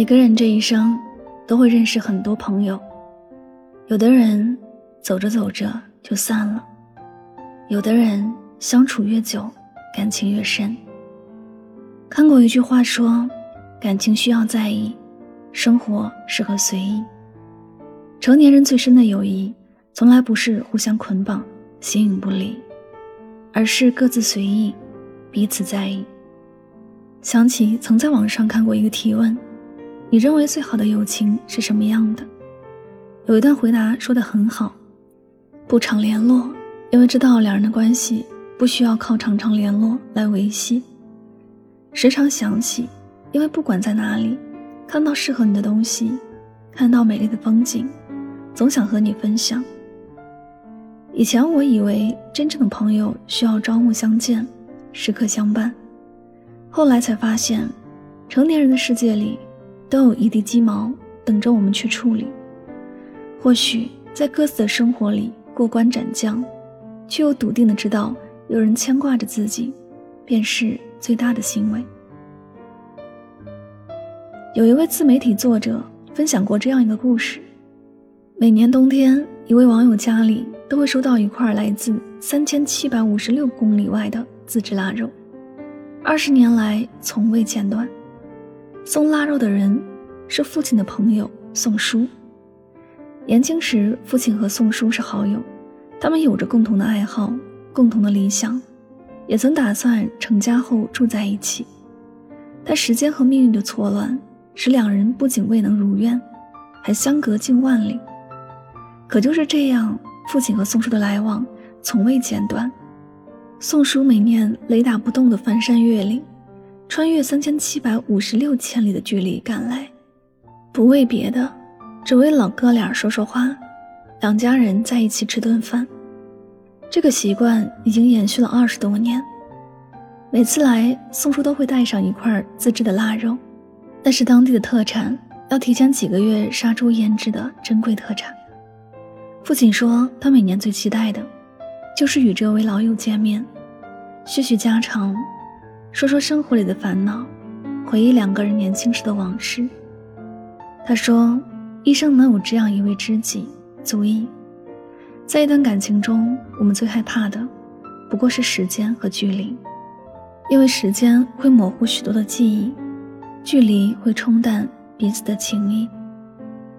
每个人这一生都会认识很多朋友，有的人走着走着就散了，有的人相处越久，感情越深。看过一句话说，感情需要在意，生活适合随意。成年人最深的友谊，从来不是互相捆绑、形影不离，而是各自随意，彼此在意。想起曾在网上看过一个提问。你认为最好的友情是什么样的？有一段回答说的很好：不常联络，因为知道两人的关系不需要靠常常联络来维系；时常想起，因为不管在哪里，看到适合你的东西，看到美丽的风景，总想和你分享。以前我以为真正的朋友需要朝暮相见，时刻相伴，后来才发现，成年人的世界里。都有一地鸡毛等着我们去处理。或许在各自的生活里过关斩将，却又笃定的知道有人牵挂着自己，便是最大的欣慰。有一位自媒体作者分享过这样一个故事：每年冬天，一位网友家里都会收到一块来自三千七百五十六公里外的自制腊肉，二十年来从未间断。送腊肉的人是父亲的朋友宋叔。年轻时，父亲和宋叔是好友，他们有着共同的爱好、共同的理想，也曾打算成家后住在一起。但时间和命运的错乱，使两人不仅未能如愿，还相隔近万里。可就是这样，父亲和宋叔的来往从未间断。宋叔每年雷打不动地翻山越岭。穿越三千七百五十六千里的距离赶来，不为别的，只为老哥俩说说话，两家人在一起吃顿饭。这个习惯已经延续了二十多年。每次来，宋叔都会带上一块自制的腊肉，那是当地的特产，要提前几个月杀猪腌制的珍贵特产。父亲说，他每年最期待的，就是与这位老友见面，叙叙家常。说说生活里的烦恼，回忆两个人年轻时的往事。他说：“一生能有这样一位知己，足矣。在一段感情中，我们最害怕的，不过是时间和距离，因为时间会模糊许多的记忆，距离会冲淡彼此的情谊。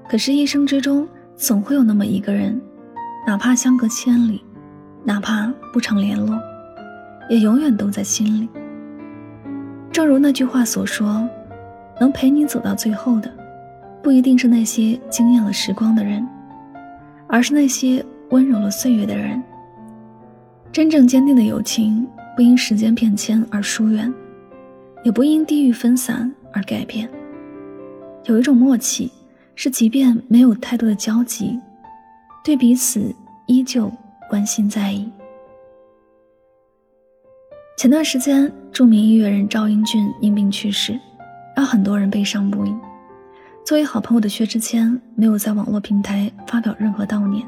可是，一生之中总会有那么一个人，哪怕相隔千里，哪怕不常联络，也永远都在心里。”正如那句话所说，能陪你走到最后的，不一定是那些惊艳了时光的人，而是那些温柔了岁月的人。真正坚定的友情，不因时间变迁而疏远，也不因地域分散而改变。有一种默契，是即便没有太多的交集，对彼此依旧关心在意。前段时间，著名音乐人赵英俊因病去世，让很多人悲伤不已。作为好朋友的薛之谦没有在网络平台发表任何悼念，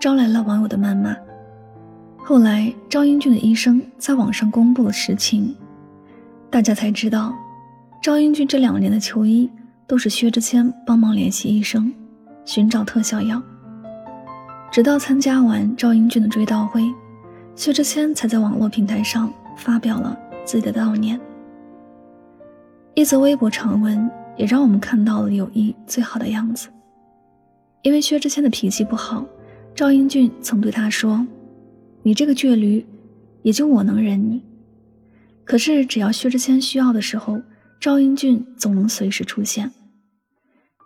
招来了网友的谩骂。后来，赵英俊的医生在网上公布了实情，大家才知道，赵英俊这两年的求医都是薛之谦帮忙联系医生，寻找特效药。直到参加完赵英俊的追悼会，薛之谦才在网络平台上。发表了自己的悼念。一则微博长文也让我们看到了友谊最好的样子。因为薛之谦的脾气不好，赵英俊曾对他说：“你这个倔驴，也就我能忍你。”可是只要薛之谦需要的时候，赵英俊总能随时出现。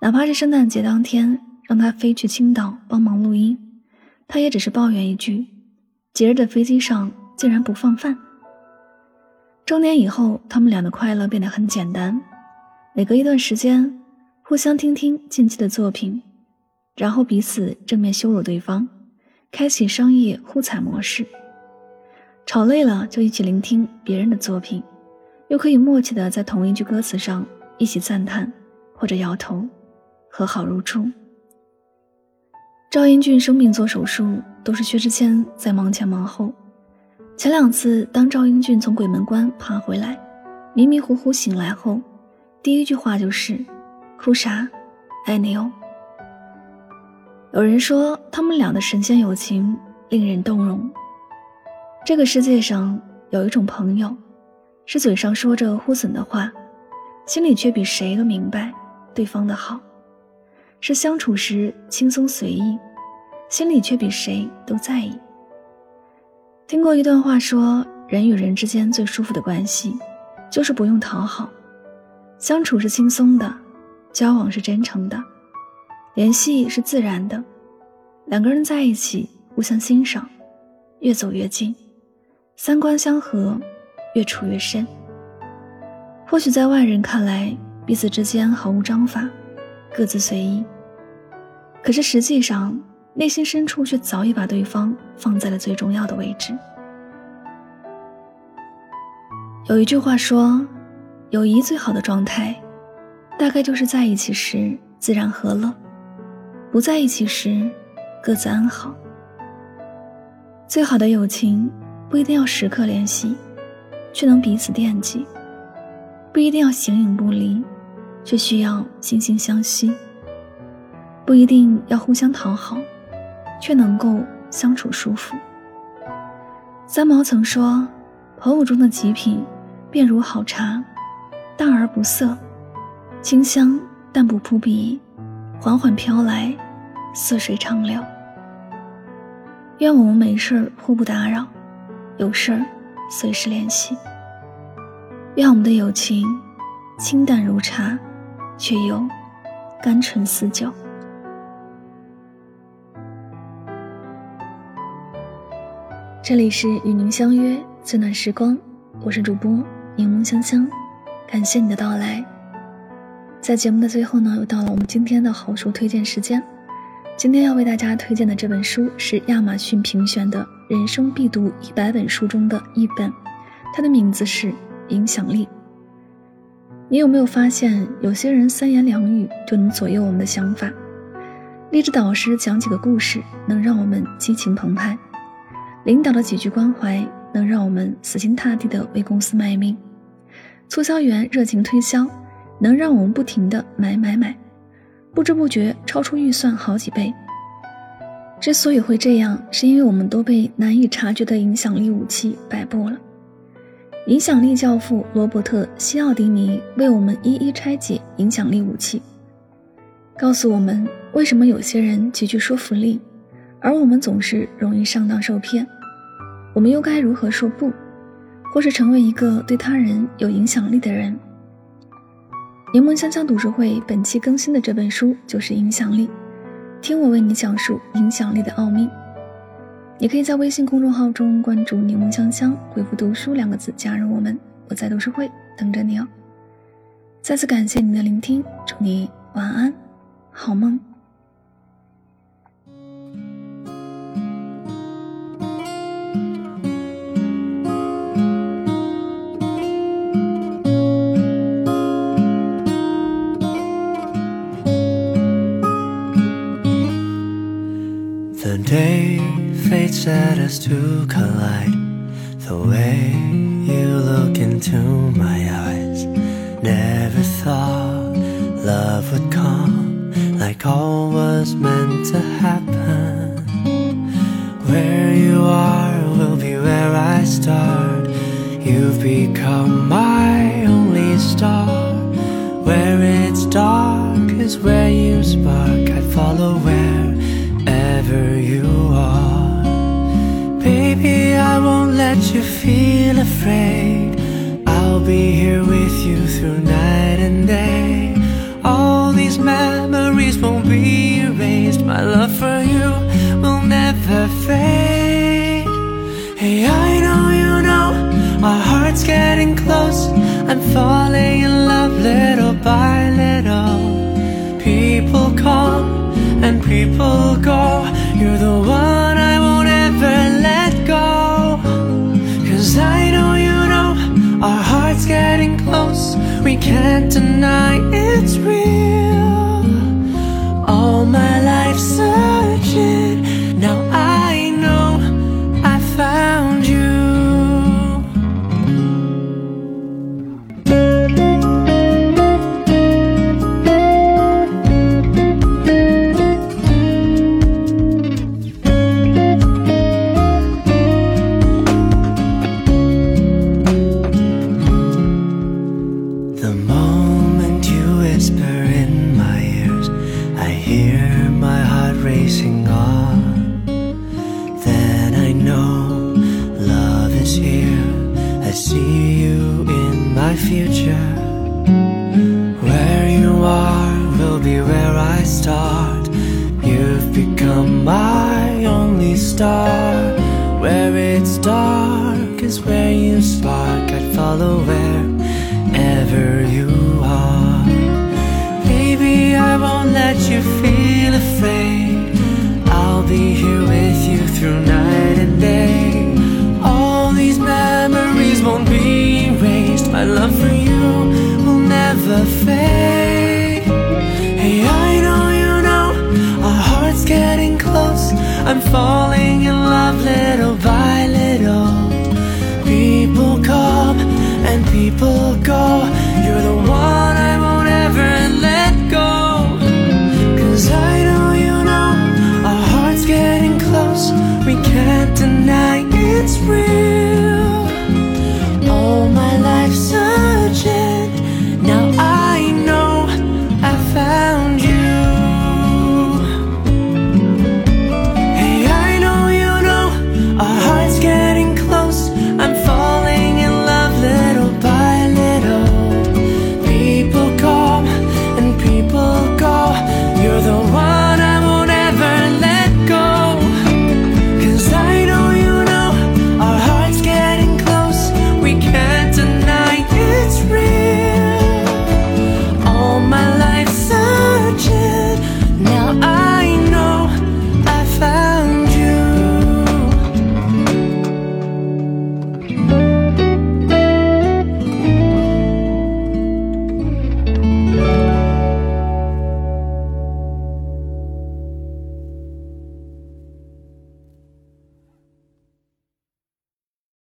哪怕是圣诞节当天，让他飞去青岛帮忙录音，他也只是抱怨一句：“节日的飞机上竟然不放饭。”中年以后，他们俩的快乐变得很简单，每隔一段时间，互相听听近期的作品，然后彼此正面羞辱对方，开启商业互踩模式。吵累了就一起聆听别人的作品，又可以默契的在同一句歌词上一起赞叹或者摇头，和好如初。赵英俊生病做手术，都是薛之谦在忙前忙后。前两次，当赵英俊从鬼门关爬回来，迷迷糊糊醒来后，第一句话就是：“哭啥？爱你哦。”有人说他们俩的神仙友情令人动容。这个世界上有一种朋友，是嘴上说着互损的话，心里却比谁都明白对方的好；是相处时轻松随意，心里却比谁都在意。听过一段话，说人与人之间最舒服的关系，就是不用讨好，相处是轻松的，交往是真诚的，联系是自然的，两个人在一起互相欣赏，越走越近，三观相合，越处越深。或许在外人看来，彼此之间毫无章法，各自随意，可是实际上。内心深处却早已把对方放在了最重要的位置。有一句话说，友谊最好的状态，大概就是在一起时自然和乐，不在一起时各自安好。最好的友情不一定要时刻联系，却能彼此惦记；不一定要形影不离，却需要惺惺相惜；不一定要互相讨好。却能够相处舒服。三毛曾说：“朋友中的极品，便如好茶，淡而不涩，清香但不扑鼻，缓缓飘来，似水长流。”愿我们没事互不打扰，有事随时联系。愿我们的友情清淡如茶，却又甘醇似酒。这里是与您相约最暖时光，我是主播柠檬香香，感谢你的到来。在节目的最后呢，又到了我们今天的好书推荐时间。今天要为大家推荐的这本书是亚马逊评选的人生必读一百本书中的一本，它的名字是《影响力》。你有没有发现，有些人三言两语就能左右我们的想法？励志导师讲几个故事，能让我们激情澎湃。领导的几句关怀能让我们死心塌地的为公司卖命，促销员热情推销能让我们不停的买买买，不知不觉超出预算好几倍。之所以会这样，是因为我们都被难以察觉的影响力武器摆布了。影响力教父罗伯特·西奥迪尼为我们一一拆解影响力武器，告诉我们为什么有些人极具说服力，而我们总是容易上当受骗。我们又该如何说不，或是成为一个对他人有影响力的人？柠檬香香读书会本期更新的这本书就是《影响力》，听我为你讲述影响力的奥秘。你可以在微信公众号中关注“柠檬香香”，回复“读书”两个字加入我们，我在读书会等着你哦。再次感谢你的聆听，祝你晚安，好梦。Us to collide. The way you look into my eyes. Never thought love would come like all was meant to happen. Where you are will be where I start. You've become my only star. Where it's dark is where you spark. I'd follow where wherever you. Baby, I won't let you feel afraid. I'll be here with you through night and day. All these memories won't be erased. My love for you will never fade. Hey, I know you know our hearts getting close. I'm falling in love little by little. People come and people go. You're the one I know you know our hearts getting close. We can't deny it's real. My future. Where you are will be where I start. You've become my only star. Where it's dark is where you spark. I'd follow wherever you are. Baby, I won't let you feel afraid. I'll be here with you through night and day. love for you will never fade. Hey, I know you know our hearts getting close. I'm falling in love little by little. People come and people go. You're the one I won't ever let go. Cause I know you know our hearts getting close. We can't deny.